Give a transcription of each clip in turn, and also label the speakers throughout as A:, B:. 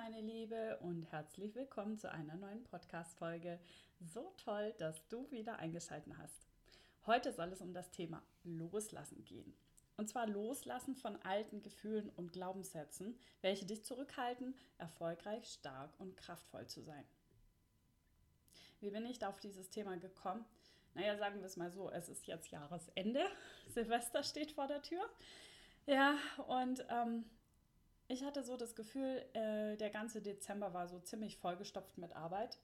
A: meine Liebe, und herzlich willkommen zu einer neuen Podcast-Folge. So toll, dass du wieder eingeschaltet hast. Heute soll es um das Thema Loslassen gehen. Und zwar Loslassen von alten Gefühlen und Glaubenssätzen, welche dich zurückhalten, erfolgreich, stark und kraftvoll zu sein. Wie bin ich da auf dieses Thema gekommen? Naja, sagen wir es mal so, es ist jetzt Jahresende, Silvester steht vor der Tür. Ja, und ähm, ich hatte so das Gefühl, äh, der ganze Dezember war so ziemlich vollgestopft mit Arbeit,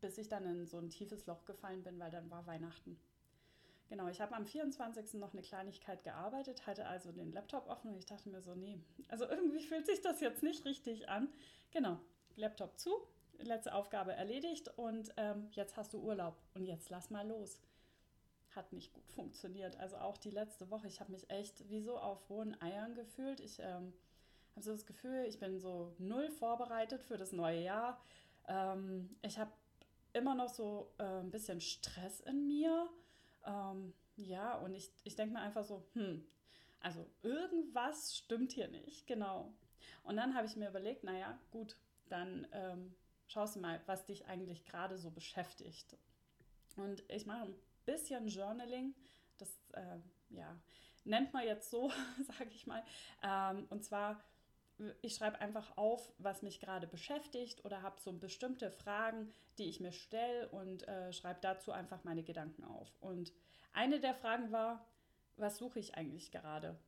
A: bis ich dann in so ein tiefes Loch gefallen bin, weil dann war Weihnachten. Genau, ich habe am 24. noch eine Kleinigkeit gearbeitet, hatte also den Laptop offen und ich dachte mir so, nee, also irgendwie fühlt sich das jetzt nicht richtig an. Genau, Laptop zu, letzte Aufgabe erledigt und ähm, jetzt hast du Urlaub und jetzt lass mal los. Hat nicht gut funktioniert. Also auch die letzte Woche, ich habe mich echt wie so auf hohen Eiern gefühlt. Ich ähm, habe so das Gefühl, ich bin so null vorbereitet für das neue Jahr. Ähm, ich habe immer noch so äh, ein bisschen Stress in mir. Ähm, ja, und ich, ich denke mir einfach so, hm, also irgendwas stimmt hier nicht, genau. Und dann habe ich mir überlegt, naja, gut, dann ähm, schaust du mal, was dich eigentlich gerade so beschäftigt. Und ich mache ein bisschen Journaling, das äh, ja, nennt man jetzt so, sage ich mal. Ähm, und zwar ich schreibe einfach auf, was mich gerade beschäftigt oder habe so bestimmte Fragen, die ich mir stelle und äh, schreibe dazu einfach meine Gedanken auf. Und eine der Fragen war, was suche ich eigentlich gerade?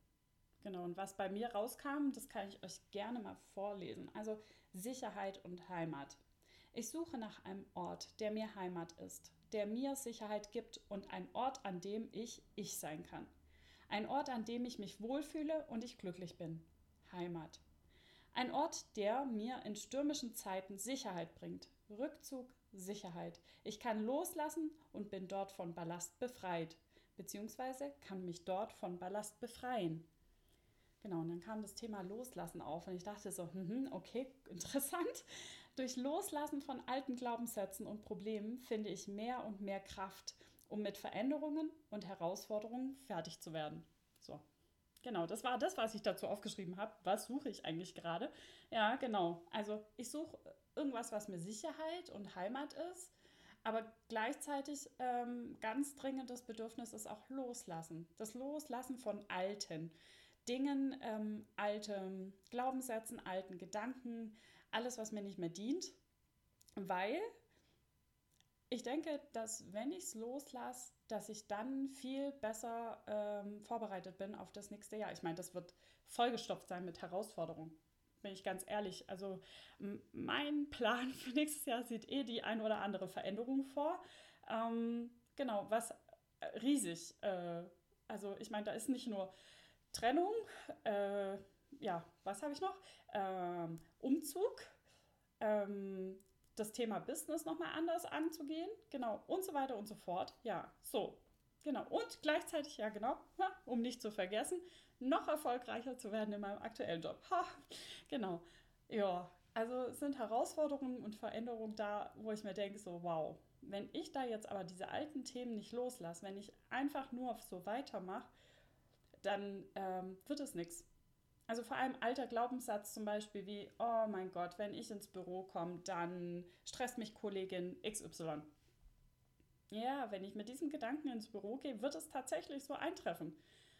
A: Genau, und was bei mir rauskam, das kann ich euch gerne mal vorlesen. Also Sicherheit und Heimat. Ich suche nach einem Ort, der mir Heimat ist, der mir Sicherheit gibt und ein Ort, an dem ich ich sein kann. Ein Ort, an dem ich mich wohlfühle und ich glücklich bin. Heimat. Ein Ort, der mir in stürmischen Zeiten Sicherheit bringt. Rückzug, Sicherheit. Ich kann loslassen und bin dort von Ballast befreit, beziehungsweise kann mich dort von Ballast befreien. Genau, und dann kam das Thema Loslassen auf und ich dachte so, hm, okay, interessant. Durch Loslassen von alten Glaubenssätzen und Problemen finde ich mehr und mehr Kraft, um mit Veränderungen und Herausforderungen fertig zu werden. So, Genau, das war das, was ich dazu aufgeschrieben habe. Was suche ich eigentlich gerade? Ja, genau. Also ich suche irgendwas, was mir Sicherheit und Heimat ist, aber gleichzeitig ähm, ganz dringendes Bedürfnis ist auch Loslassen. Das Loslassen von alten Dingen, ähm, alten Glaubenssätzen, alten Gedanken, alles, was mir nicht mehr dient, weil ich denke, dass wenn ich es loslasse, dass ich dann viel besser ähm, vorbereitet bin auf das nächste Jahr. Ich meine, das wird vollgestopft sein mit Herausforderungen, bin ich ganz ehrlich. Also mein Plan für nächstes Jahr sieht eh die ein oder andere Veränderung vor. Ähm, genau, was äh, riesig. Äh, also ich meine, da ist nicht nur Trennung, äh, ja, was habe ich noch? Ähm, Umzug. Ähm, das Thema Business nochmal anders anzugehen, genau, und so weiter und so fort. Ja, so, genau. Und gleichzeitig, ja, genau, um nicht zu vergessen, noch erfolgreicher zu werden in meinem aktuellen Job. Ha, genau, ja, also sind Herausforderungen und Veränderungen da, wo ich mir denke, so, wow, wenn ich da jetzt aber diese alten Themen nicht loslasse, wenn ich einfach nur so weitermache, dann ähm, wird es nichts. Also vor allem alter Glaubenssatz zum Beispiel wie, oh mein Gott, wenn ich ins Büro komme, dann stresst mich Kollegin XY. Ja, wenn ich mit diesem Gedanken ins Büro gehe, wird es tatsächlich so eintreffen.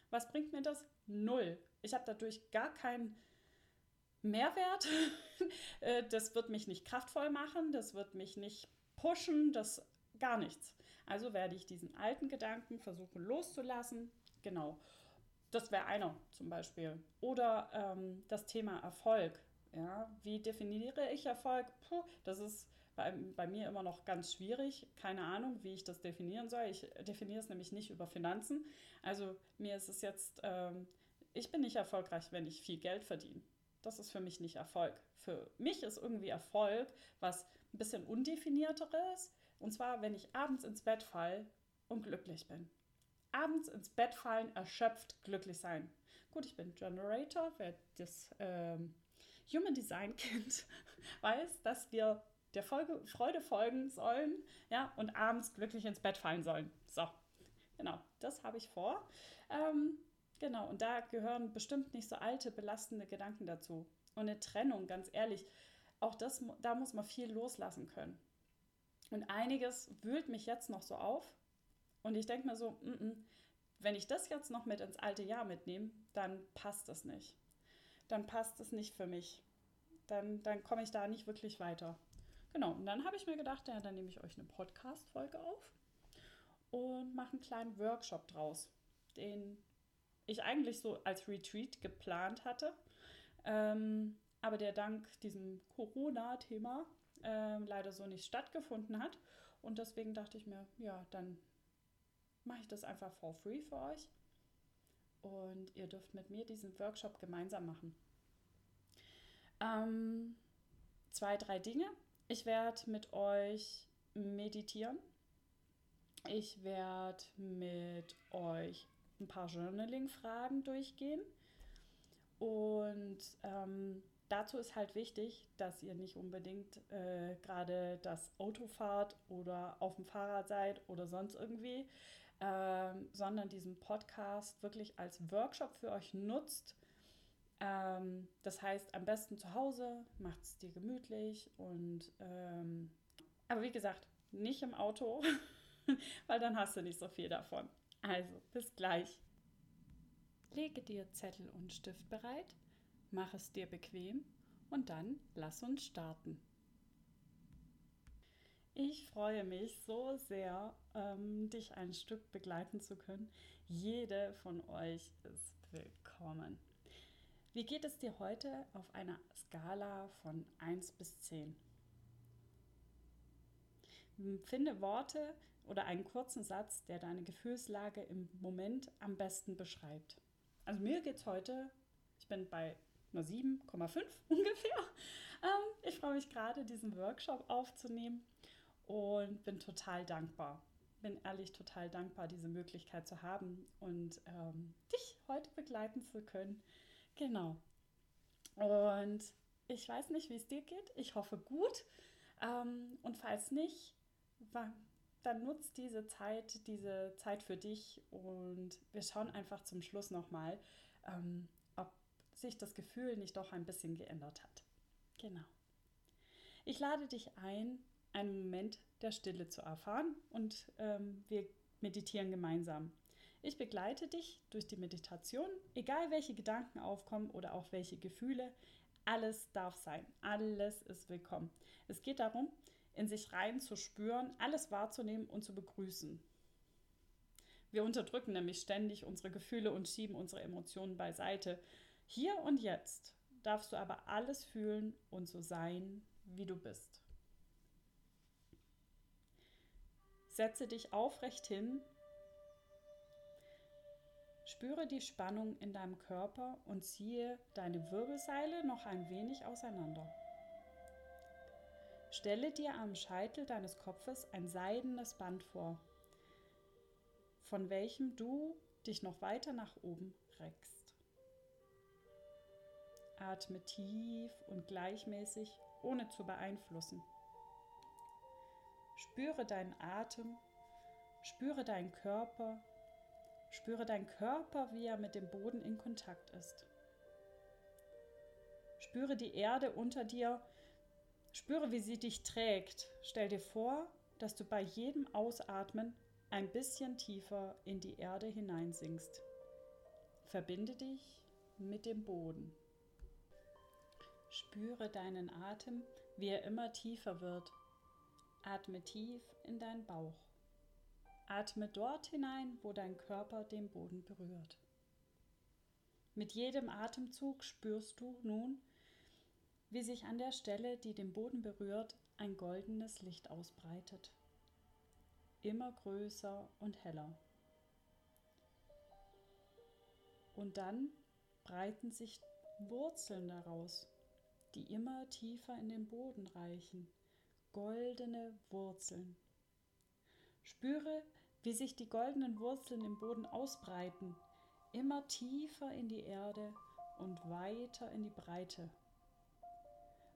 A: Was bringt mir das? Null. Ich habe dadurch gar keinen Mehrwert. Äh, das wird mich nicht kraftvoll machen, das wird mich nicht pushen, das gar nichts. Also werde ich diesen alten Gedanken versuchen loszulassen. Genau. Das wäre einer zum Beispiel. Oder ähm, das Thema Erfolg. Ja, wie definiere ich Erfolg? Puh, das ist bei, bei mir immer noch ganz schwierig. Keine Ahnung, wie ich das definieren soll. Ich definiere es nämlich nicht über Finanzen. Also mir ist es jetzt, ähm, ich bin nicht erfolgreich, wenn ich viel Geld verdiene. Das ist für mich nicht Erfolg. Für mich ist irgendwie Erfolg was ein bisschen undefinierteres. Und zwar, wenn ich abends ins Bett falle und glücklich bin abends ins Bett fallen, erschöpft, glücklich sein. Gut, ich bin Generator, wer das ähm, Human Design kennt, weiß, dass wir der Folge, Freude folgen sollen ja, und abends glücklich ins Bett fallen sollen. So, genau, das habe ich vor. Ähm, genau, und da gehören bestimmt nicht so alte, belastende Gedanken dazu. Und eine Trennung, ganz ehrlich, auch das, da muss man viel loslassen können. Und einiges wühlt mich jetzt noch so auf. Und ich denke mir so, mm -mm, wenn ich das jetzt noch mit ins alte Jahr mitnehme, dann passt das nicht. Dann passt es nicht für mich. Dann, dann komme ich da nicht wirklich weiter. Genau, und dann habe ich mir gedacht, ja, dann nehme ich euch eine Podcast-Folge auf und mache einen kleinen Workshop draus, den ich eigentlich so als Retreat geplant hatte, ähm, aber der dank diesem Corona-Thema äh, leider so nicht stattgefunden hat. Und deswegen dachte ich mir, ja, dann mache ich das einfach for free für euch. Und ihr dürft mit mir diesen Workshop gemeinsam machen. Ähm, zwei, drei Dinge. Ich werde mit euch meditieren. Ich werde mit euch ein paar Journaling-Fragen durchgehen. Und ähm, dazu ist halt wichtig, dass ihr nicht unbedingt äh, gerade das Auto fahrt oder auf dem Fahrrad seid oder sonst irgendwie, ähm, sondern diesen Podcast wirklich als Workshop für euch nutzt. Ähm, das heißt, am besten zu Hause, macht es dir gemütlich und ähm, aber wie gesagt, nicht im Auto, weil dann hast du nicht so viel davon. Also, bis gleich. Lege dir Zettel und Stift bereit, mach es dir bequem und dann lass uns starten. Ich freue mich so sehr, ähm, dich ein Stück begleiten zu können. Jede von euch ist willkommen. Wie geht es dir heute auf einer Skala von 1 bis 10? Finde Worte oder einen kurzen Satz, der deine Gefühlslage im Moment am besten beschreibt. Also mir geht es heute, ich bin bei einer 7,5 ungefähr. Ähm, ich freue mich gerade, diesen Workshop aufzunehmen und bin total dankbar. Bin ehrlich total dankbar, diese Möglichkeit zu haben und ähm, dich heute begleiten zu können. Genau. Und ich weiß nicht, wie es dir geht. Ich hoffe gut. Ähm, und falls nicht, dann nutzt diese Zeit, diese Zeit für dich und wir schauen einfach zum Schluss nochmal, ähm, ob sich das Gefühl nicht doch ein bisschen geändert hat. Genau. Ich lade dich ein, einen Moment der Stille zu erfahren und ähm, wir meditieren gemeinsam. Ich begleite dich durch die Meditation, egal welche Gedanken aufkommen oder auch welche Gefühle. Alles darf sein, alles ist willkommen. Es geht darum, in sich rein zu spüren, alles wahrzunehmen und zu begrüßen. Wir unterdrücken nämlich ständig unsere Gefühle und schieben unsere Emotionen beiseite. Hier und jetzt darfst du aber alles fühlen und so sein, wie du bist. Setze dich aufrecht hin, spüre die Spannung in deinem Körper und ziehe deine Wirbelseile noch ein wenig auseinander. Stelle dir am Scheitel deines Kopfes ein seidenes Band vor, von welchem du dich noch weiter nach oben reckst. Atme tief und gleichmäßig, ohne zu beeinflussen. Spüre deinen Atem, spüre deinen Körper, spüre deinen Körper, wie er mit dem Boden in Kontakt ist. Spüre die Erde unter dir, Spüre, wie sie dich trägt. Stell dir vor, dass du bei jedem Ausatmen ein bisschen tiefer in die Erde hineinsinkst. Verbinde dich mit dem Boden. Spüre deinen Atem, wie er immer tiefer wird. Atme tief in deinen Bauch. Atme dort hinein, wo dein Körper den Boden berührt. Mit jedem Atemzug spürst du nun, wie sich an der Stelle, die den Boden berührt, ein goldenes Licht ausbreitet. Immer größer und heller. Und dann breiten sich Wurzeln daraus, die immer tiefer in den Boden reichen. Goldene Wurzeln. Spüre, wie sich die goldenen Wurzeln im Boden ausbreiten, immer tiefer in die Erde und weiter in die Breite.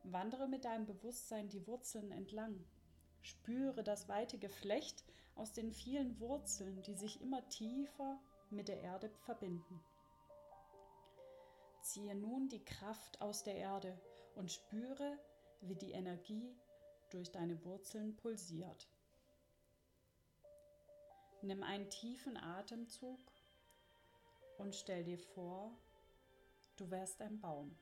A: Wandere mit deinem Bewusstsein die Wurzeln entlang. Spüre das weite Geflecht aus den vielen Wurzeln, die sich immer tiefer mit der Erde verbinden. Ziehe nun die Kraft aus der Erde und spüre, wie die Energie durch deine Wurzeln pulsiert. Nimm einen tiefen Atemzug und stell dir vor, du wärst ein Baum.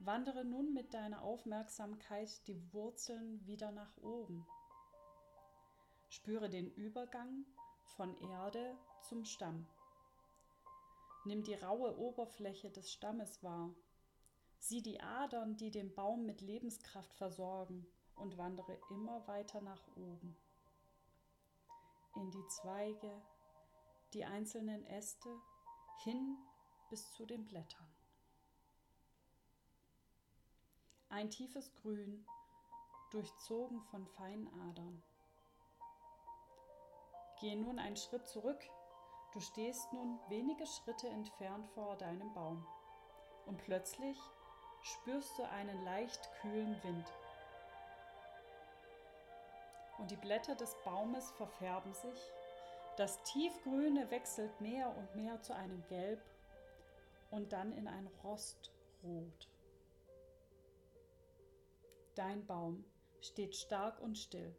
A: Wandere nun mit deiner Aufmerksamkeit die Wurzeln wieder nach oben. Spüre den Übergang von Erde zum Stamm. Nimm die raue Oberfläche des Stammes wahr. Sieh die Adern, die den Baum mit Lebenskraft versorgen und wandere immer weiter nach oben. In die Zweige, die einzelnen Äste, hin bis zu den Blättern. Ein tiefes Grün, durchzogen von feinen Adern. Gehe nun einen Schritt zurück Du stehst nun wenige Schritte entfernt vor deinem Baum und plötzlich spürst du einen leicht kühlen Wind. Und die Blätter des Baumes verfärben sich, das Tiefgrüne wechselt mehr und mehr zu einem Gelb und dann in ein Rostrot. Dein Baum steht stark und still,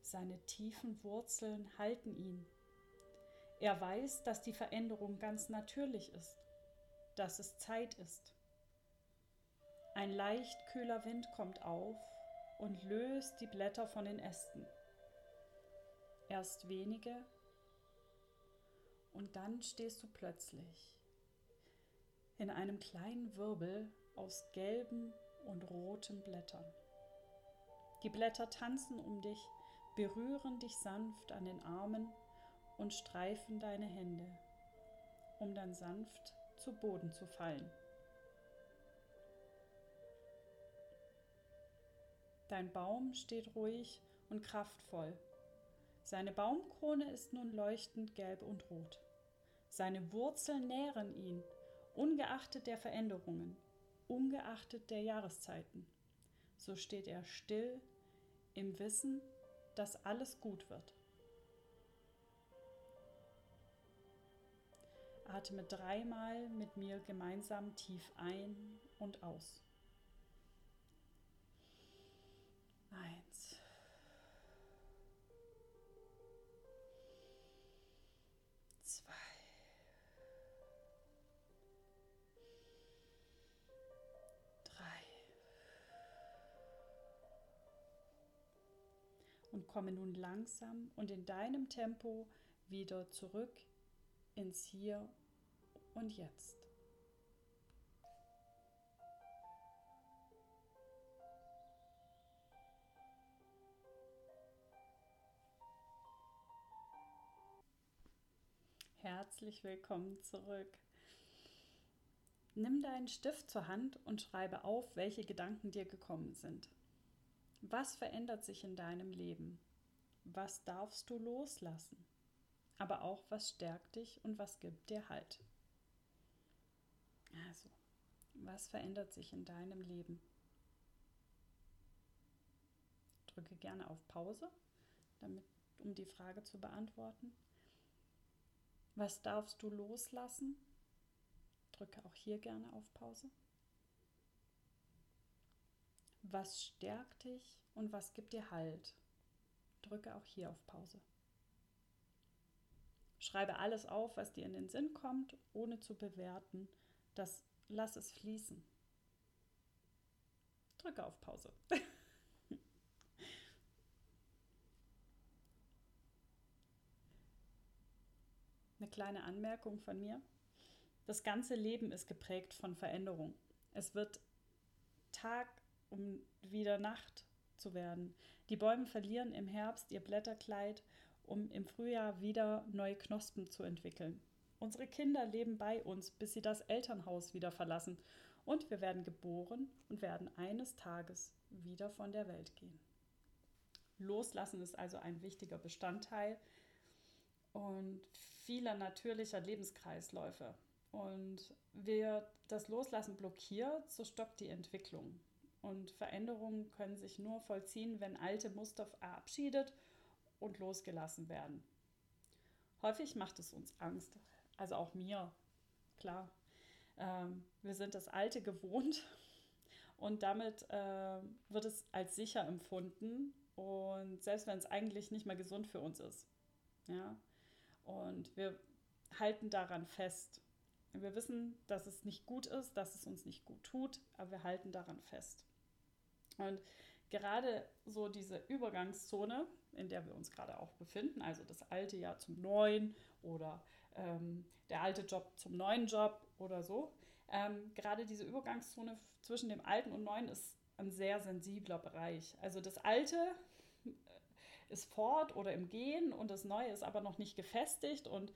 A: seine tiefen Wurzeln halten ihn er weiß, dass die Veränderung ganz natürlich ist, dass es Zeit ist. Ein leicht kühler Wind kommt auf und löst die Blätter von den Ästen. Erst wenige und dann stehst du plötzlich in einem kleinen Wirbel aus gelben und roten Blättern. Die Blätter tanzen um dich, berühren dich sanft an den Armen und streifen deine Hände, um dann sanft zu Boden zu fallen. Dein Baum steht ruhig und kraftvoll. Seine Baumkrone ist nun leuchtend gelb und rot. Seine Wurzeln nähren ihn, ungeachtet der Veränderungen, ungeachtet der Jahreszeiten. So steht er still im Wissen, dass alles gut wird. Atme dreimal mit mir gemeinsam tief ein und aus. Eins. Zwei. Drei. Und komme nun langsam und in deinem Tempo wieder zurück ins Hier und Jetzt. Herzlich willkommen zurück. Nimm deinen Stift zur Hand und schreibe auf, welche Gedanken dir gekommen sind. Was verändert sich in deinem Leben? Was darfst du loslassen? Aber auch, was stärkt dich und was gibt dir Halt? Also, was verändert sich in deinem Leben? Drücke gerne auf Pause, damit, um die Frage zu beantworten. Was darfst du loslassen? Drücke auch hier gerne auf Pause. Was stärkt dich und was gibt dir Halt? Drücke auch hier auf Pause. Schreibe alles auf, was dir in den Sinn kommt, ohne zu bewerten das lass es fließen. Drücke auf Pause. kleine Anmerkung von mir. Das ganze Leben ist geprägt von Veränderung. Es wird Tag, um wieder Nacht zu werden. Die Bäume verlieren im Herbst ihr Blätterkleid, um im Frühjahr wieder neue Knospen zu entwickeln. Unsere Kinder leben bei uns, bis sie das Elternhaus wieder verlassen. Und wir werden geboren und werden eines Tages wieder von der Welt gehen. Loslassen ist also ein wichtiger Bestandteil und vieler natürlicher Lebenskreisläufe. Und wer das Loslassen blockiert, so stoppt die Entwicklung. Und Veränderungen können sich nur vollziehen, wenn alte Muster verabschiedet und losgelassen werden. Häufig macht es uns Angst, also auch mir, klar. Ähm, wir sind das Alte gewohnt Und damit äh, wird es als sicher empfunden. Und selbst wenn es eigentlich nicht mehr gesund für uns ist. Ja. Und wir halten daran fest. Wir wissen, dass es nicht gut ist, dass es uns nicht gut tut, aber wir halten daran fest. Und gerade so diese Übergangszone, in der wir uns gerade auch befinden, also das alte Jahr zum neuen oder ähm, der alte Job zum neuen Job oder so, ähm, gerade diese Übergangszone zwischen dem alten und neuen ist ein sehr sensibler Bereich. Also das alte ist fort oder im Gehen und das neue ist aber noch nicht gefestigt und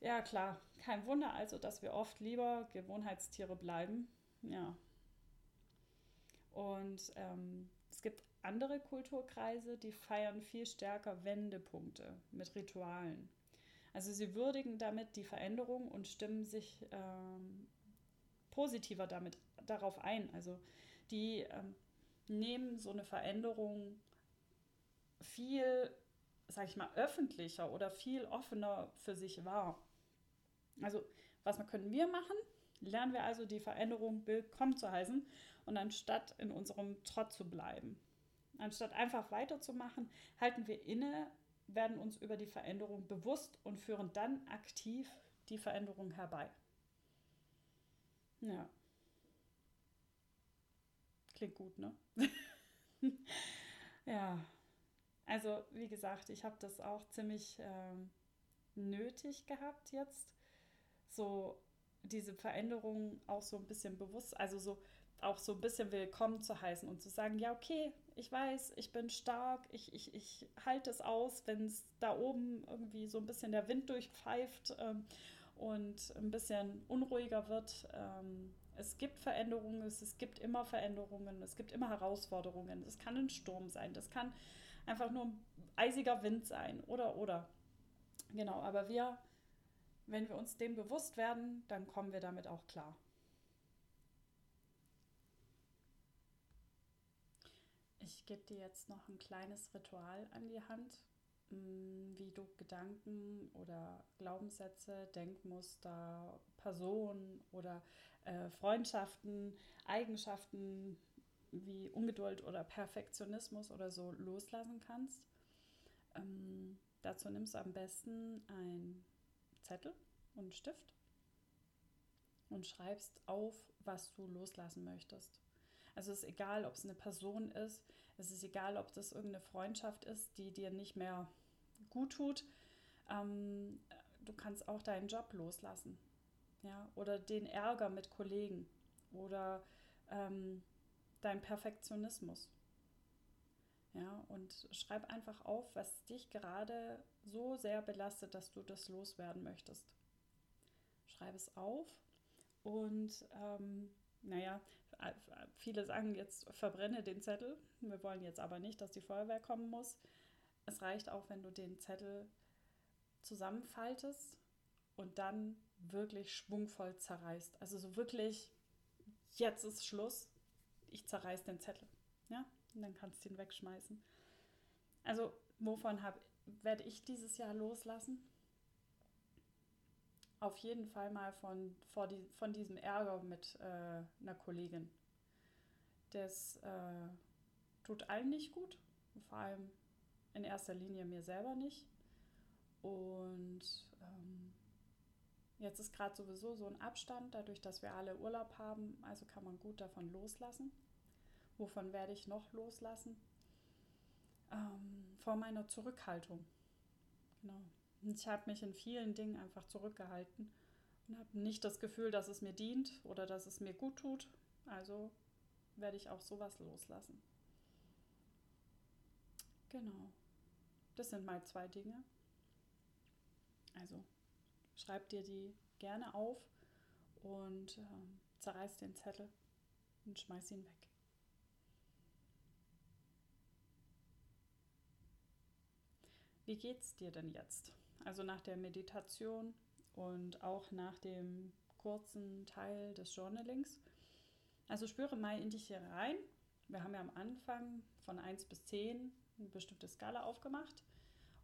A: ja, klar, kein Wunder also, dass wir oft lieber Gewohnheitstiere bleiben. Ja. Und ähm, es gibt andere Kulturkreise, die feiern viel stärker Wendepunkte mit Ritualen. Also sie würdigen damit die Veränderung und stimmen sich ähm, positiver damit darauf ein. Also die ähm, nehmen so eine Veränderung viel, sag ich mal, öffentlicher oder viel offener für sich wahr. Also, was können wir machen? Lernen wir also die Veränderung willkommen zu heißen und anstatt in unserem Trott zu bleiben. Anstatt einfach weiterzumachen, halten wir inne, werden uns über die Veränderung bewusst und führen dann aktiv die Veränderung herbei. Ja. Klingt gut, ne? ja. Also, wie gesagt, ich habe das auch ziemlich ähm, nötig gehabt jetzt, so diese Veränderung auch so ein bisschen bewusst, also so auch so ein bisschen willkommen zu heißen und zu sagen, ja, okay, ich weiß, ich bin stark, ich, ich, ich halte es aus, wenn es da oben irgendwie so ein bisschen der Wind durchpfeift ähm, und ein bisschen unruhiger wird. Ähm, es gibt Veränderungen, es, es gibt immer Veränderungen, es gibt immer Herausforderungen. Es kann ein Sturm sein, das kann einfach nur ein eisiger Wind sein oder oder. Genau, aber wir wenn wir uns dem bewusst werden, dann kommen wir damit auch klar. Ich gebe dir jetzt noch ein kleines Ritual an die Hand, mm, wie du Gedanken oder Glaubenssätze, Denkmuster, Personen oder äh, Freundschaften, Eigenschaften wie Ungeduld oder Perfektionismus oder so loslassen kannst. Ähm, dazu nimmst du am besten ein Zettel und Stift und schreibst auf, was du loslassen möchtest. Also es ist egal, ob es eine Person ist, es ist egal, ob das irgendeine Freundschaft ist, die dir nicht mehr gut tut. Ähm, du kannst auch deinen Job loslassen. Ja? Oder den Ärger mit Kollegen oder ähm, dein Perfektionismus. Ja, und schreib einfach auf, was dich gerade so sehr belastet, dass du das loswerden möchtest. Schreib es auf und ähm, naja, viele sagen jetzt, verbrenne den Zettel. Wir wollen jetzt aber nicht, dass die Feuerwehr kommen muss. Es reicht auch, wenn du den Zettel zusammenfaltest und dann wirklich schwungvoll zerreißt. Also so wirklich, jetzt ist Schluss, ich zerreiß den Zettel. Ja, und dann kannst du ihn wegschmeißen. Also, wovon werde ich dieses Jahr loslassen? Auf jeden Fall mal von, vor die, von diesem Ärger mit äh, einer Kollegin. Das äh, tut allen nicht gut, vor allem in erster Linie mir selber nicht. Und ähm, jetzt ist gerade sowieso so ein Abstand, dadurch, dass wir alle Urlaub haben, also kann man gut davon loslassen. Wovon werde ich noch loslassen? Ähm, vor meiner Zurückhaltung. Genau. Ich habe mich in vielen Dingen einfach zurückgehalten und habe nicht das Gefühl, dass es mir dient oder dass es mir gut tut. Also werde ich auch sowas loslassen. Genau. Das sind mal zwei Dinge. Also schreib dir die gerne auf und ähm, zerreiß den Zettel und schmeiß ihn weg. Wie geht's dir denn jetzt? Also nach der Meditation und auch nach dem kurzen Teil des Journalings. Also spüre mal in dich hier rein. Wir haben ja am Anfang von 1 bis 10 eine bestimmte Skala aufgemacht.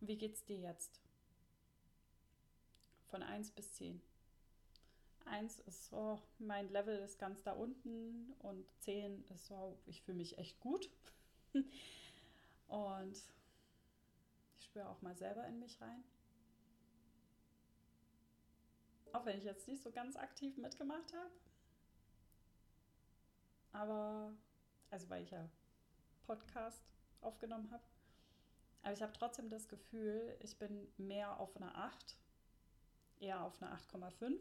A: Und wie geht's dir jetzt? Von 1 bis 10. 1 ist so, mein Level ist ganz da unten und 10 ist so, ich fühle mich echt gut. und ich spüre auch mal selber in mich rein. Auch wenn ich jetzt nicht so ganz aktiv mitgemacht habe. Aber, also weil ich ja Podcast aufgenommen habe. Aber ich habe trotzdem das Gefühl, ich bin mehr auf einer 8, eher auf einer 8,5,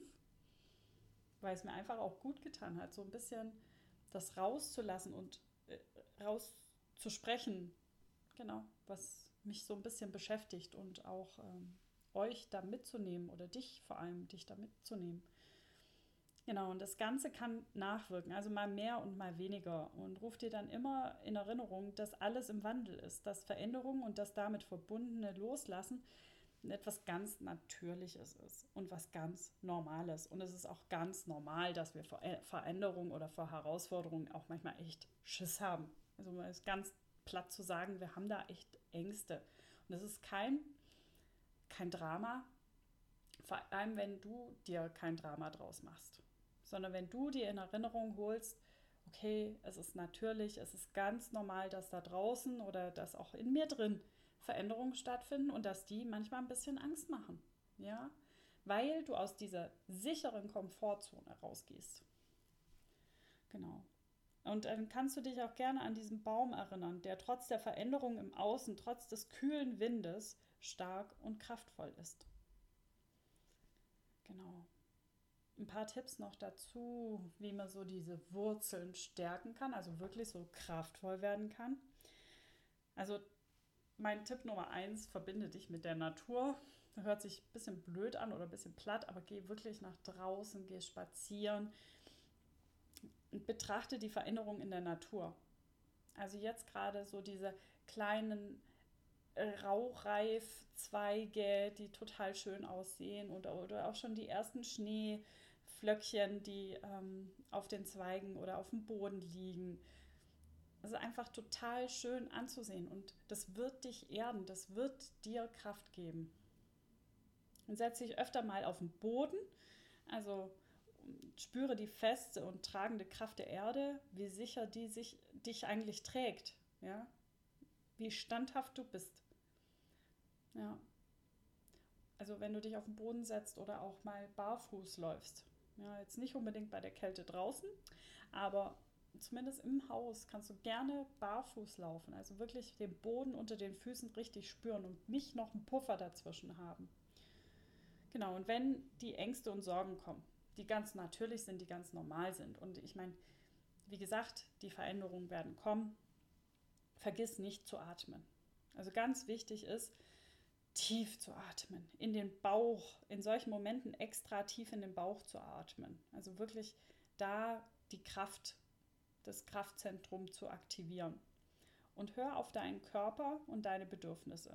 A: weil es mir einfach auch gut getan hat, so ein bisschen das rauszulassen und äh, rauszusprechen, genau, was mich so ein bisschen beschäftigt und auch ähm, euch da mitzunehmen oder dich vor allem, dich da mitzunehmen. Genau, und das Ganze kann nachwirken, also mal mehr und mal weniger. Und ruft dir dann immer in Erinnerung, dass alles im Wandel ist, dass Veränderung und das damit verbundene Loslassen etwas ganz Natürliches ist und was ganz Normales. Und es ist auch ganz normal, dass wir vor Veränderungen oder vor Herausforderungen auch manchmal echt Schiss haben. Also mal ist ganz platt zu sagen, wir haben da echt Ängste. Und es ist kein, kein Drama, vor allem wenn du dir kein Drama draus machst sondern wenn du dir in Erinnerung holst, okay, es ist natürlich, es ist ganz normal, dass da draußen oder dass auch in mir drin Veränderungen stattfinden und dass die manchmal ein bisschen Angst machen, ja, weil du aus dieser sicheren Komfortzone rausgehst. Genau. Und dann kannst du dich auch gerne an diesen Baum erinnern, der trotz der Veränderung im Außen, trotz des kühlen Windes stark und kraftvoll ist. Genau ein paar Tipps noch dazu, wie man so diese Wurzeln stärken kann, also wirklich so kraftvoll werden kann. Also mein Tipp Nummer eins, verbinde dich mit der Natur. Hört sich ein bisschen blöd an oder ein bisschen platt, aber geh wirklich nach draußen, geh spazieren und betrachte die Veränderung in der Natur. Also jetzt gerade so diese kleinen Rauchreifzweige, die total schön aussehen oder, oder auch schon die ersten Schnee. Flöckchen, die ähm, auf den Zweigen oder auf dem Boden liegen. Also einfach total schön anzusehen und das wird dich erden, das wird dir Kraft geben. Und setze dich öfter mal auf den Boden, also spüre die feste und tragende Kraft der Erde, wie sicher die sich, dich eigentlich trägt, ja? wie standhaft du bist. Ja. Also wenn du dich auf den Boden setzt oder auch mal barfuß läufst, ja, jetzt nicht unbedingt bei der Kälte draußen, aber zumindest im Haus kannst du gerne barfuß laufen. Also wirklich den Boden unter den Füßen richtig spüren und nicht noch einen Puffer dazwischen haben. Genau, und wenn die Ängste und Sorgen kommen, die ganz natürlich sind, die ganz normal sind. Und ich meine, wie gesagt, die Veränderungen werden kommen. Vergiss nicht zu atmen. Also ganz wichtig ist, tief zu atmen, in den Bauch, in solchen Momenten extra tief in den Bauch zu atmen. Also wirklich da die Kraft, das Kraftzentrum zu aktivieren. Und hör auf deinen Körper und deine Bedürfnisse.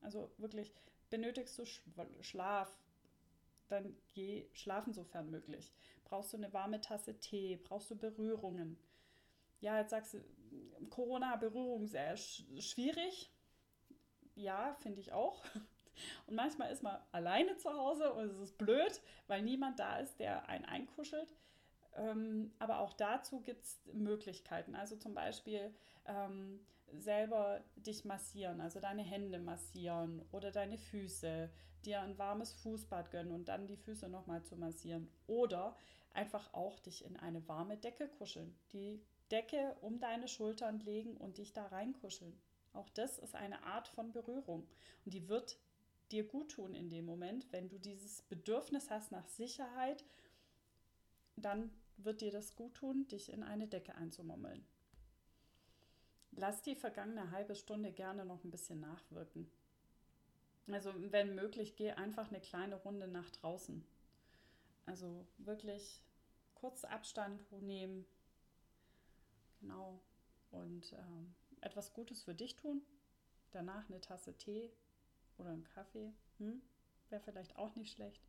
A: Also wirklich, benötigst du Schlaf, dann geh schlafen sofern möglich. Brauchst du eine warme Tasse Tee, brauchst du Berührungen. Ja, jetzt sagst du, Corona-Berührung sehr schwierig, ja, finde ich auch. Und manchmal ist man alleine zu Hause und es ist blöd, weil niemand da ist, der einen einkuschelt. Ähm, aber auch dazu gibt es Möglichkeiten. Also zum Beispiel ähm, selber dich massieren, also deine Hände massieren oder deine Füße, dir ein warmes Fußbad gönnen und dann die Füße nochmal zu massieren. Oder einfach auch dich in eine warme Decke kuscheln. Die Decke um deine Schultern legen und dich da reinkuscheln. Auch das ist eine Art von Berührung und die wird dir gut tun in dem Moment, wenn du dieses Bedürfnis hast nach Sicherheit, dann wird dir das gut tun, dich in eine Decke einzumummeln. Lass die vergangene halbe Stunde gerne noch ein bisschen nachwirken. Also wenn möglich, geh einfach eine kleine Runde nach draußen. Also wirklich kurz Abstand nehmen. Genau. Und ähm, etwas Gutes für dich tun, danach eine Tasse Tee oder einen Kaffee, hm? wäre vielleicht auch nicht schlecht.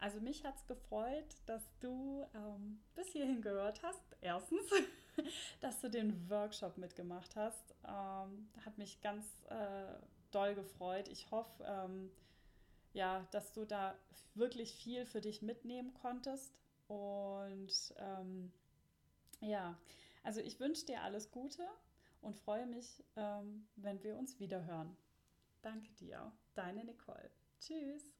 A: Also mich hat es gefreut, dass du ähm, bis hierhin gehört hast. Erstens, dass du den Workshop mitgemacht hast. Ähm, hat mich ganz äh, doll gefreut. Ich hoffe, ähm, ja, dass du da wirklich viel für dich mitnehmen konntest. Und ähm, ja, also ich wünsche dir alles Gute und freue mich, ähm, wenn wir uns wieder hören. Danke dir, deine Nicole. Tschüss.